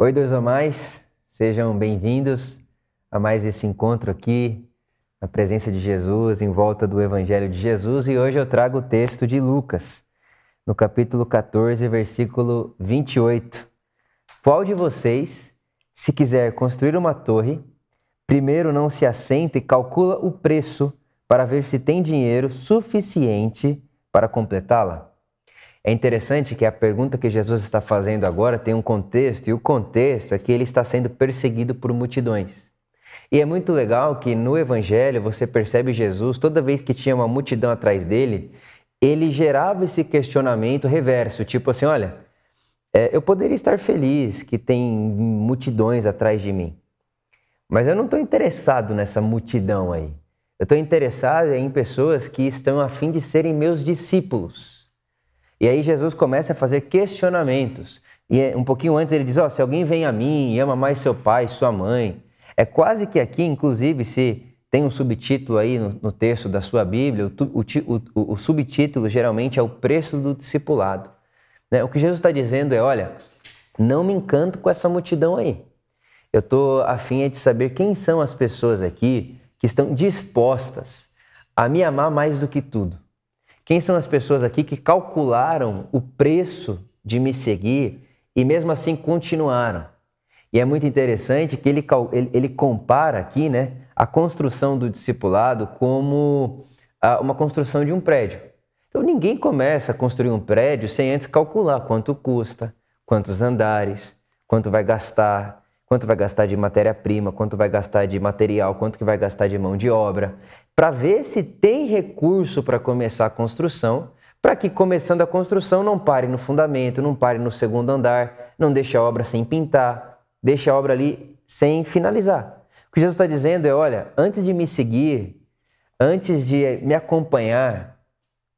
Oi, dois ou mais, sejam bem-vindos a mais esse encontro aqui, na presença de Jesus, em volta do Evangelho de Jesus, e hoje eu trago o texto de Lucas, no capítulo 14, versículo 28. Qual de vocês, se quiser construir uma torre, primeiro não se assenta e calcula o preço para ver se tem dinheiro suficiente para completá-la? É interessante que a pergunta que Jesus está fazendo agora tem um contexto, e o contexto é que ele está sendo perseguido por multidões. E é muito legal que no Evangelho você percebe Jesus, toda vez que tinha uma multidão atrás dele, ele gerava esse questionamento reverso, tipo assim: olha, é, eu poderia estar feliz que tem multidões atrás de mim, mas eu não estou interessado nessa multidão aí. Eu estou interessado em pessoas que estão a fim de serem meus discípulos. E aí Jesus começa a fazer questionamentos. E é, um pouquinho antes ele diz: Ó, oh, se alguém vem a mim e ama mais seu pai, sua mãe. É quase que aqui, inclusive, se tem um subtítulo aí no, no texto da sua Bíblia, o, o, o, o, subtítulo geralmente é o preço do discipulado. Né? O que Jesus está dizendo é: olha, não me encanto com essa multidão aí. Eu estou afim de saber quem são as pessoas aqui que estão dispostas a me amar mais do que tudo quem são as pessoas aqui que calcularam o preço de me seguir e mesmo assim continuaram? E é muito interessante que ele, ele, ele compara aqui né, a construção do discipulado como a, uma construção de um prédio. Então ninguém começa a construir um prédio sem antes calcular quanto custa, quantos andares, quanto vai gastar, quanto vai gastar de matéria-prima, quanto vai gastar de material, quanto que vai gastar de mão de obra para ver se tem recurso para começar a construção, para que começando a construção não pare no fundamento, não pare no segundo andar, não deixe a obra sem pintar, deixe a obra ali sem finalizar. O que Jesus está dizendo é: olha, antes de me seguir, antes de me acompanhar,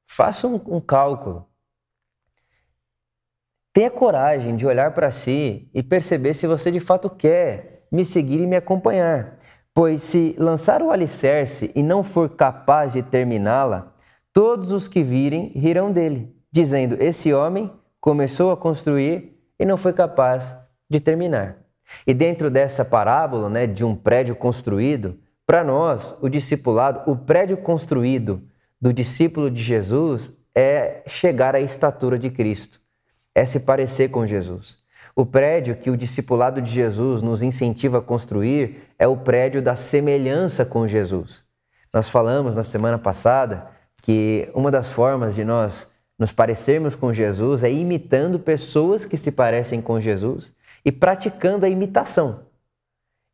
faça um, um cálculo. Tenha coragem de olhar para si e perceber se você de fato quer me seguir e me acompanhar. Pois se lançar o alicerce e não for capaz de terminá-la, todos os que virem rirão dele, dizendo: Esse homem começou a construir e não foi capaz de terminar. E dentro dessa parábola, né, de um prédio construído, para nós, o discipulado, o prédio construído do discípulo de Jesus é chegar à estatura de Cristo, é se parecer com Jesus. O prédio que o discipulado de Jesus nos incentiva a construir é o prédio da semelhança com Jesus. Nós falamos na semana passada que uma das formas de nós nos parecermos com Jesus é imitando pessoas que se parecem com Jesus e praticando a imitação.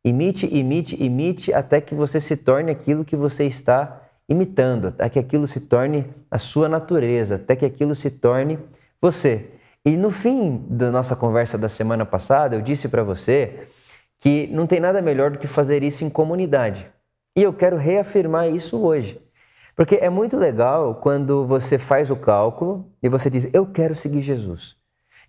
Imite, imite, imite até que você se torne aquilo que você está imitando, até que aquilo se torne a sua natureza, até que aquilo se torne você. E no fim da nossa conversa da semana passada, eu disse para você que não tem nada melhor do que fazer isso em comunidade. E eu quero reafirmar isso hoje. Porque é muito legal quando você faz o cálculo e você diz: Eu quero seguir Jesus.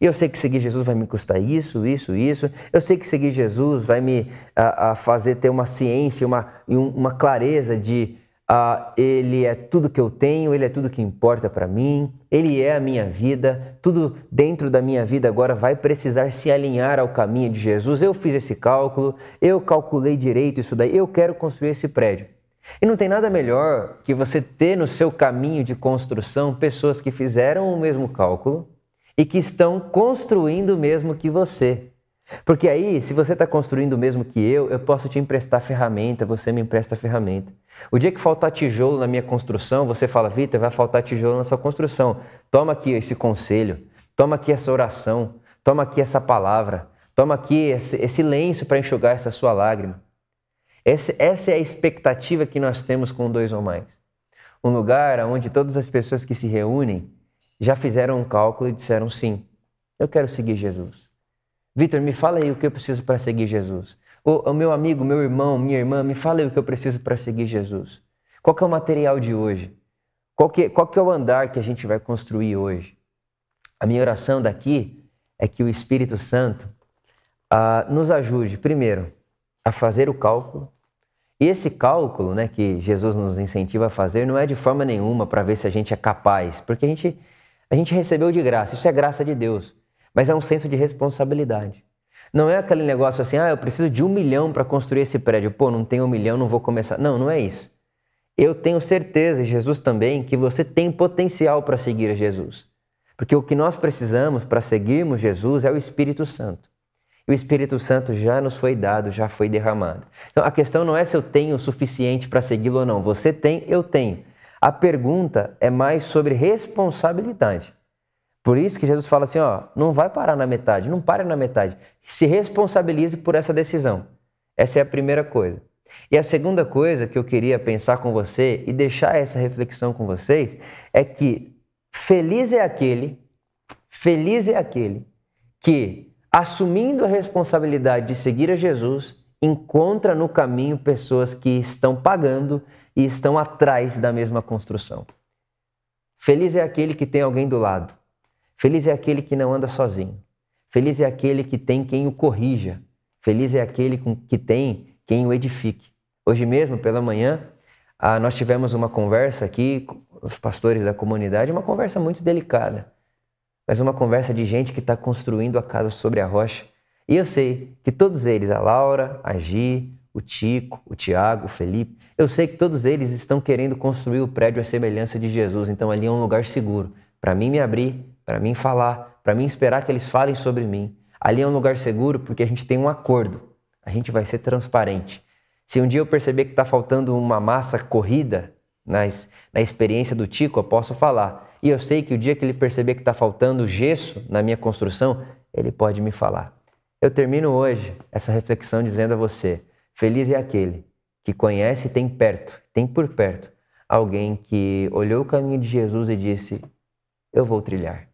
E eu sei que seguir Jesus vai me custar isso, isso, isso. Eu sei que seguir Jesus vai me a, a fazer ter uma ciência, uma, uma clareza de ah, ele é tudo que eu tenho, ele é tudo que importa para mim, ele é a minha vida, tudo dentro da minha vida agora vai precisar se alinhar ao caminho de Jesus. Eu fiz esse cálculo, eu calculei direito isso daí, eu quero construir esse prédio. E não tem nada melhor que você ter no seu caminho de construção pessoas que fizeram o mesmo cálculo e que estão construindo o mesmo que você. Porque aí, se você está construindo o mesmo que eu, eu posso te emprestar ferramenta, você me empresta ferramenta. O dia que faltar tijolo na minha construção, você fala, Vitor, vai faltar tijolo na sua construção. Toma aqui esse conselho, toma aqui essa oração, toma aqui essa palavra, toma aqui esse, esse lenço para enxugar essa sua lágrima. Esse, essa é a expectativa que nós temos com dois ou mais. Um lugar onde todas as pessoas que se reúnem já fizeram um cálculo e disseram sim, eu quero seguir Jesus. Vitor, me fala aí o que eu preciso para seguir Jesus. O, meu amigo, meu irmão, minha irmã, me fala aí o que eu preciso para seguir Jesus. Qual que é o material de hoje? Qual que, qual que é o andar que a gente vai construir hoje? A minha oração daqui é que o Espírito Santo ah, nos ajude, primeiro, a fazer o cálculo. E esse cálculo né, que Jesus nos incentiva a fazer não é de forma nenhuma para ver se a gente é capaz, porque a gente, a gente recebeu de graça, isso é graça de Deus mas é um senso de responsabilidade. Não é aquele negócio assim, ah, eu preciso de um milhão para construir esse prédio. Pô, não tenho um milhão, não vou começar. Não, não é isso. Eu tenho certeza, e Jesus também, que você tem potencial para seguir a Jesus. Porque o que nós precisamos para seguirmos Jesus é o Espírito Santo. E o Espírito Santo já nos foi dado, já foi derramado. Então a questão não é se eu tenho o suficiente para segui-lo ou não. Você tem, eu tenho. A pergunta é mais sobre responsabilidade. Por isso que Jesus fala assim, ó, não vai parar na metade, não pare na metade. Se responsabilize por essa decisão. Essa é a primeira coisa. E a segunda coisa que eu queria pensar com você e deixar essa reflexão com vocês é que feliz é aquele, feliz é aquele que, assumindo a responsabilidade de seguir a Jesus, encontra no caminho pessoas que estão pagando e estão atrás da mesma construção. Feliz é aquele que tem alguém do lado. Feliz é aquele que não anda sozinho. Feliz é aquele que tem quem o corrija. Feliz é aquele que tem quem o edifique. Hoje mesmo, pela manhã, ah, nós tivemos uma conversa aqui, os pastores da comunidade, uma conversa muito delicada, mas uma conversa de gente que está construindo a casa sobre a rocha. E eu sei que todos eles, a Laura, a Gi, o Tico, o Tiago, o Felipe, eu sei que todos eles estão querendo construir o prédio à semelhança de Jesus, então ali é um lugar seguro para mim me abrir, para mim falar, para mim esperar que eles falem sobre mim. Ali é um lugar seguro porque a gente tem um acordo, a gente vai ser transparente. Se um dia eu perceber que está faltando uma massa corrida nas, na experiência do Tico, eu posso falar. E eu sei que o dia que ele perceber que está faltando gesso na minha construção, ele pode me falar. Eu termino hoje essa reflexão dizendo a você: feliz é aquele que conhece e tem perto, tem por perto, alguém que olhou o caminho de Jesus e disse: Eu vou trilhar.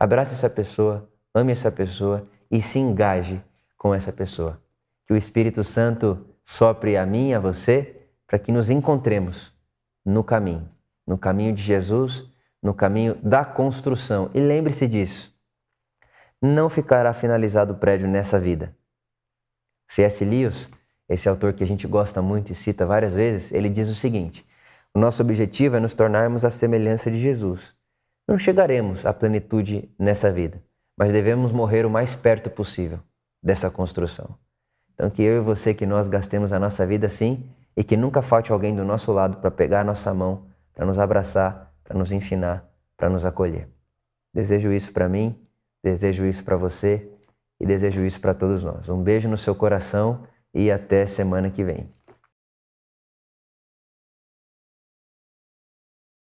Abrace essa pessoa, ame essa pessoa e se engaje com essa pessoa. Que o Espírito Santo sopre a mim a você para que nos encontremos no caminho, no caminho de Jesus, no caminho da construção. E lembre-se disso. Não ficará finalizado o prédio nessa vida. C.S. Lewis, esse autor que a gente gosta muito e cita várias vezes, ele diz o seguinte: o nosso objetivo é nos tornarmos a semelhança de Jesus. Não chegaremos à plenitude nessa vida, mas devemos morrer o mais perto possível dessa construção. Então, que eu e você, que nós gastemos a nossa vida assim e que nunca falte alguém do nosso lado para pegar a nossa mão, para nos abraçar, para nos ensinar, para nos acolher. Desejo isso para mim, desejo isso para você e desejo isso para todos nós. Um beijo no seu coração e até semana que vem.